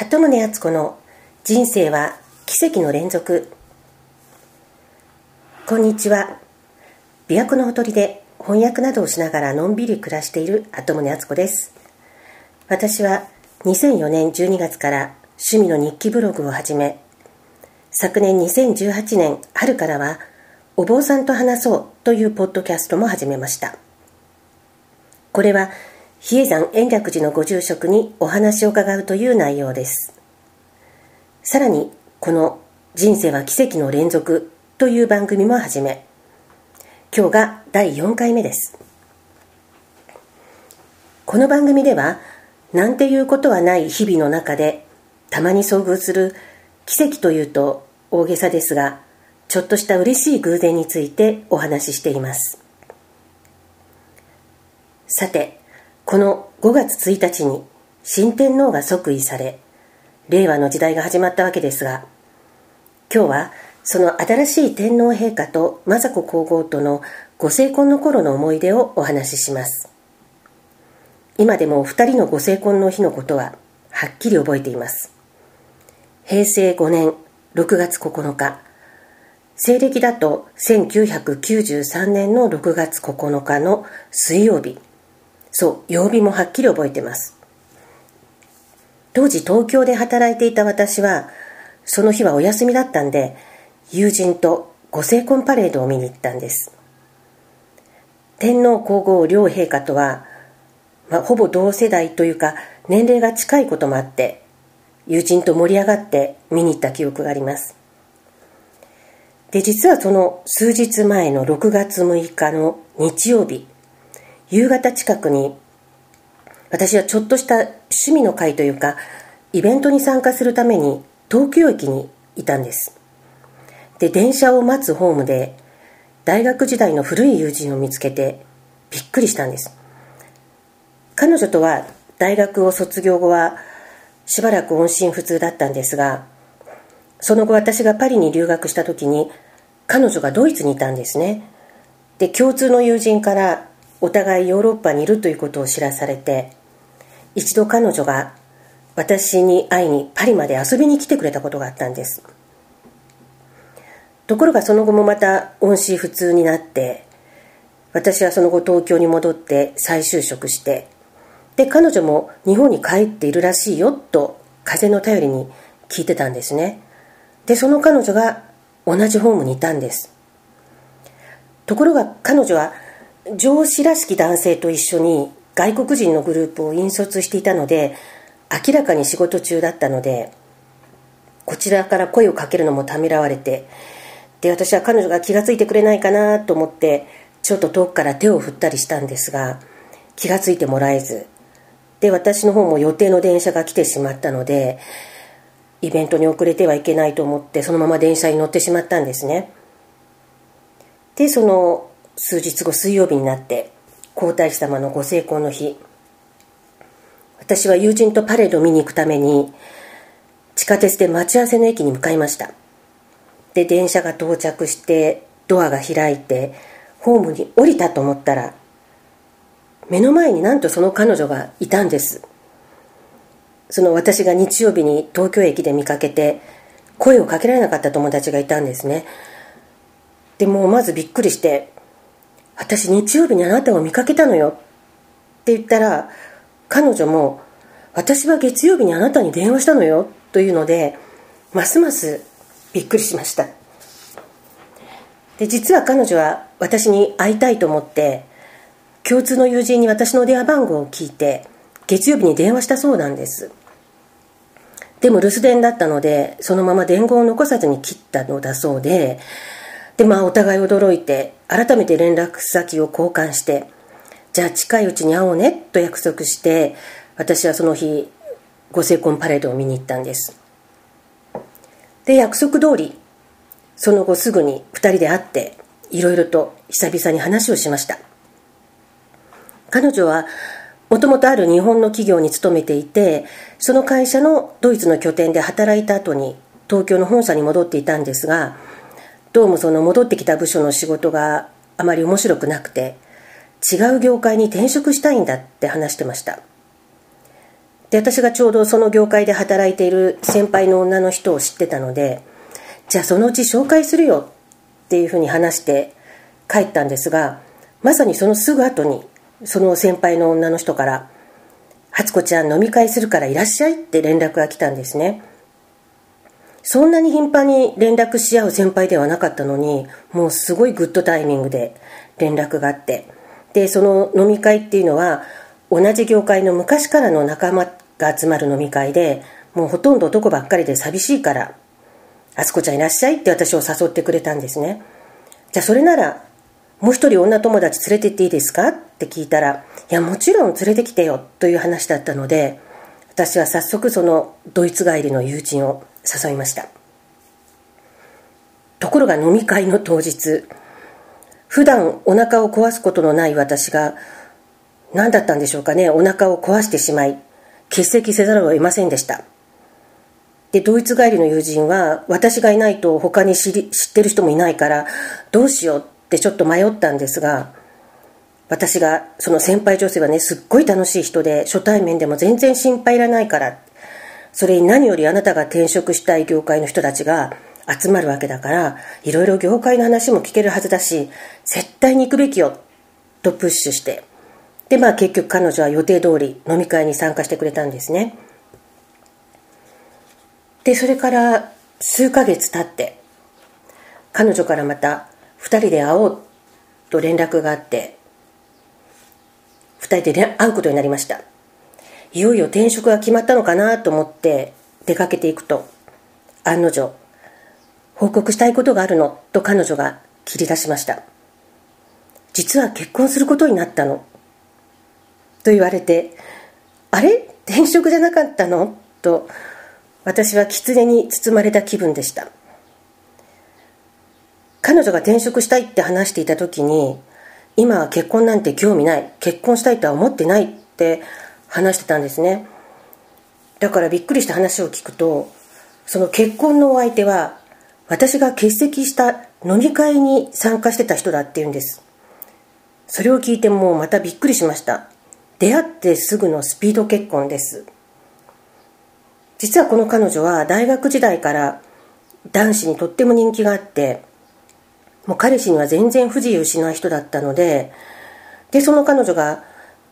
鳩宗敦子の人生は奇跡の連続。こんにちは。琵琶湖のほとりで翻訳などをしながらのんびり暮らしている鳩宗敦子です。私は2004年12月から趣味の日記ブログを始め昨年2018年春からはお坊さんと話そうというポッドキャストも始めました。これは比叡山延暦寺のご住職にお話を伺うという内容です。さらに、この人生は奇跡の連続という番組も始め、今日が第4回目です。この番組では、なんていうことはない日々の中で、たまに遭遇する奇跡というと大げさですが、ちょっとした嬉しい偶然についてお話ししています。さて、この5月1日に新天皇が即位され、令和の時代が始まったわけですが、今日はその新しい天皇陛下と雅子皇后とのご成婚の頃の思い出をお話しします。今でもお二人のご成婚の日のことははっきり覚えています。平成5年6月9日、西暦だと1993年の6月9日の水曜日、そう、曜日もはっきり覚えてます。当時東京で働いていた私は、その日はお休みだったんで、友人とご成婚パレードを見に行ったんです。天皇皇后両陛下とは、まあ、ほぼ同世代というか年齢が近いこともあって友人と盛り上がって見に行った記憶がありますで実はその数日前の6月6日の日曜日夕方近くに私はちょっとした趣味の会というかイベントに参加するために東京駅にいたんです。で電車を待つホームで大学時代の古い友人を見つけてびっくりしたんです。彼女とは大学を卒業後はしばらく音信不通だったんですがその後私がパリに留学した時に彼女がドイツにいたんですね。で共通の友人からお互いヨーロッパにいるということを知らされて一度彼女が私に会いにパリまで遊びに来てくれたことがあったんです。ところがその後もまた音信不通になって私はその後東京に戻って再就職してで彼女も日本に帰っているらしいよと風の頼りに聞いてたんですね。でその彼女が同じホームにいたんです。ところが彼女は上司らしき男性と一緒に外国人のグループを引率していたので明らかに仕事中だったのでこちらから声をかけるのもためらわれてで私は彼女が気が付いてくれないかなと思ってちょっと遠くから手を振ったりしたんですが気が付いてもらえずで私の方も予定の電車が来てしまったのでイベントに遅れてはいけないと思ってそのまま電車に乗ってしまったんですね。でその数日後水曜日になって皇太子様のご成婚の日。私は友人とパレードを見に行くために地下鉄で待ち合わせの駅に向かいました。で電車が到着してドアが開いてホームに降りたと思ったら目の前になんとその彼女がいたんです。その私が日曜日に東京駅で見かけて声をかけられなかった友達がいたんですね。でもまずびっくりして私日曜日にあなたを見かけたのよ。って言ったら彼女も私は月曜日にあなたに電話したのよ。というのでますますびっくりしました。で実は彼女は私に会いたいと思って共通の友人に私の電話番号を聞いて月曜日に電話したそうなんです。でも留守電だったのでそのまま伝言を残さずに切ったのだそうででまあお互い驚いて改めて連絡先を交換してじゃあ近いうちに会おうねと約束して私はその日ご成婚パレードを見に行ったんです。で約束通りその後すぐに2人で会っていろいろと久々に話をしました。彼女はもともとある日本の企業に勤めていてその会社のドイツの拠点で働いた後に東京の本社に戻っていたんですがどうもその戻ってきた部署の仕事があまり面白くなくて違う業界に転職したいんだって話してました。で私がちょうどその業界で働いている先輩の女の人を知ってたのでじゃあそのうち紹介するよっていうふうに話して帰ったんですがまさにそのすぐ後にその先輩の女の人から「初子ちゃん飲み会するからいらっしゃい」って連絡が来たんですね。そんなに頻繁に連絡し合う先輩ではなかったのにもうすごいグッドタイミングで連絡があって。でその飲み会っていうのは同じ業界の昔からの仲間が集まる飲み会でもうほとんど男ばっかりで寂しいから「あつこちゃんいらっしゃい」って私を誘ってくれたんですね。じゃあそれならもう一人女友達連れてっていいですか？って聞いたらいやもちろん連れてきてよという話だったので私は早速そのドイツ帰りの友人を誘いました。ところが飲み会の当日普段お腹を壊すことのない私が何だったんでしょうかねお腹を壊してしまい欠席せざるを得ませんでした。でドイツ帰りの友人は私がいないと他に知り知ってる人もいないからどうしようってちょっと迷ったんですが私がその先輩女性はねすっごい楽しい人で初対面でも全然心配いらないからそれに何よりあなたが転職したい業界の人たちが集まるわけだからいろいろ業界の話も聞けるはずだし絶対に行くべきよとプッシュして。でまあ結局彼女は予定通り飲み会に参加してくれたんですね。でそれから数ヶ月経って彼女からまた2人で会おうと連絡があって2人で会うことになりました。いよいよ転職が決まったのかなと思って出かけていくと案の定報告したいことがあるのと彼女が切り出しました。実は結婚することになったのと言われて、あれ？転職じゃなかったの？と、私は狐に包まれた気分でした。彼女が転職したいって話していた時に、今は結婚なんて興味ない、結婚したいとは思ってないって話してたんですね。だからびっくりした話を聞くと、その結婚のお相手は、私が欠席した飲み会に参加してた人だっていうんです。それを聞いてもうまたびっくりしました。出会ってすぐのスピード結婚です実はこの彼女は大学時代から男子にとっても人気があってもう彼氏には全然不自由しない人だったのででその彼女が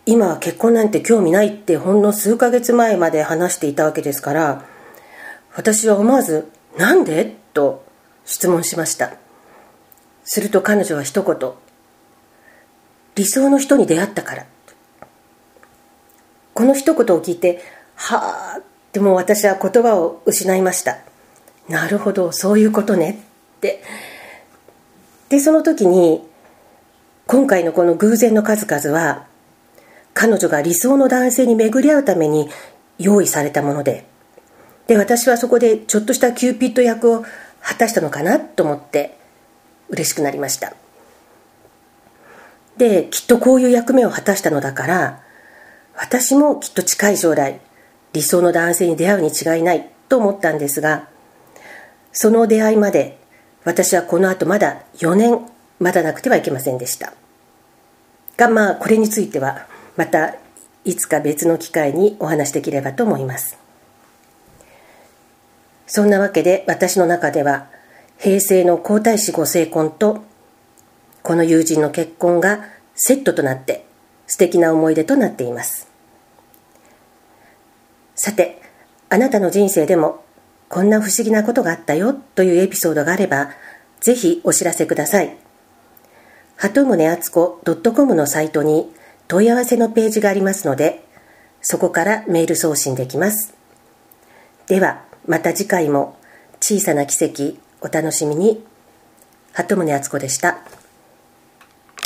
今は結婚なんて興味ないってほんの数ヶ月前まで話していたわけですから私は思わず「なんで?」と質問しました。すると彼女は一言「理想の人に出会ったから」この一言を聞いてはあってもう私は言葉を失いました。なるほどそういうことね。って。でその時に今回のこの偶然の数々は彼女が理想の男性に巡り合うために用意されたもので。で私はそこでちょっとしたキューピッド役を果たしたのかなと思って嬉しくなりました。できっとこういう役目を果たしたのだから私もきっと近い将来理想の男性に出会うに違いないと思ったんですがその出会いまで私はこの後まだ4年待たなくてはいけませんでした。がまあこれについてはまたいつか別の機会にお話しできればと思います。そんなわけで私の中では平成の皇太子ご成婚とこの友人の結婚がセットとなって素敵な思い出となっています。さてあなたの人生でもこんな不思議なことがあったよというエピソードがあればぜひお知らせください。鳩宗敦子 .com のサイトに問い合わせのページがありますのでそこからメール送信できますではまた次回も小さな奇跡お楽しみに鳩宗敦子でした。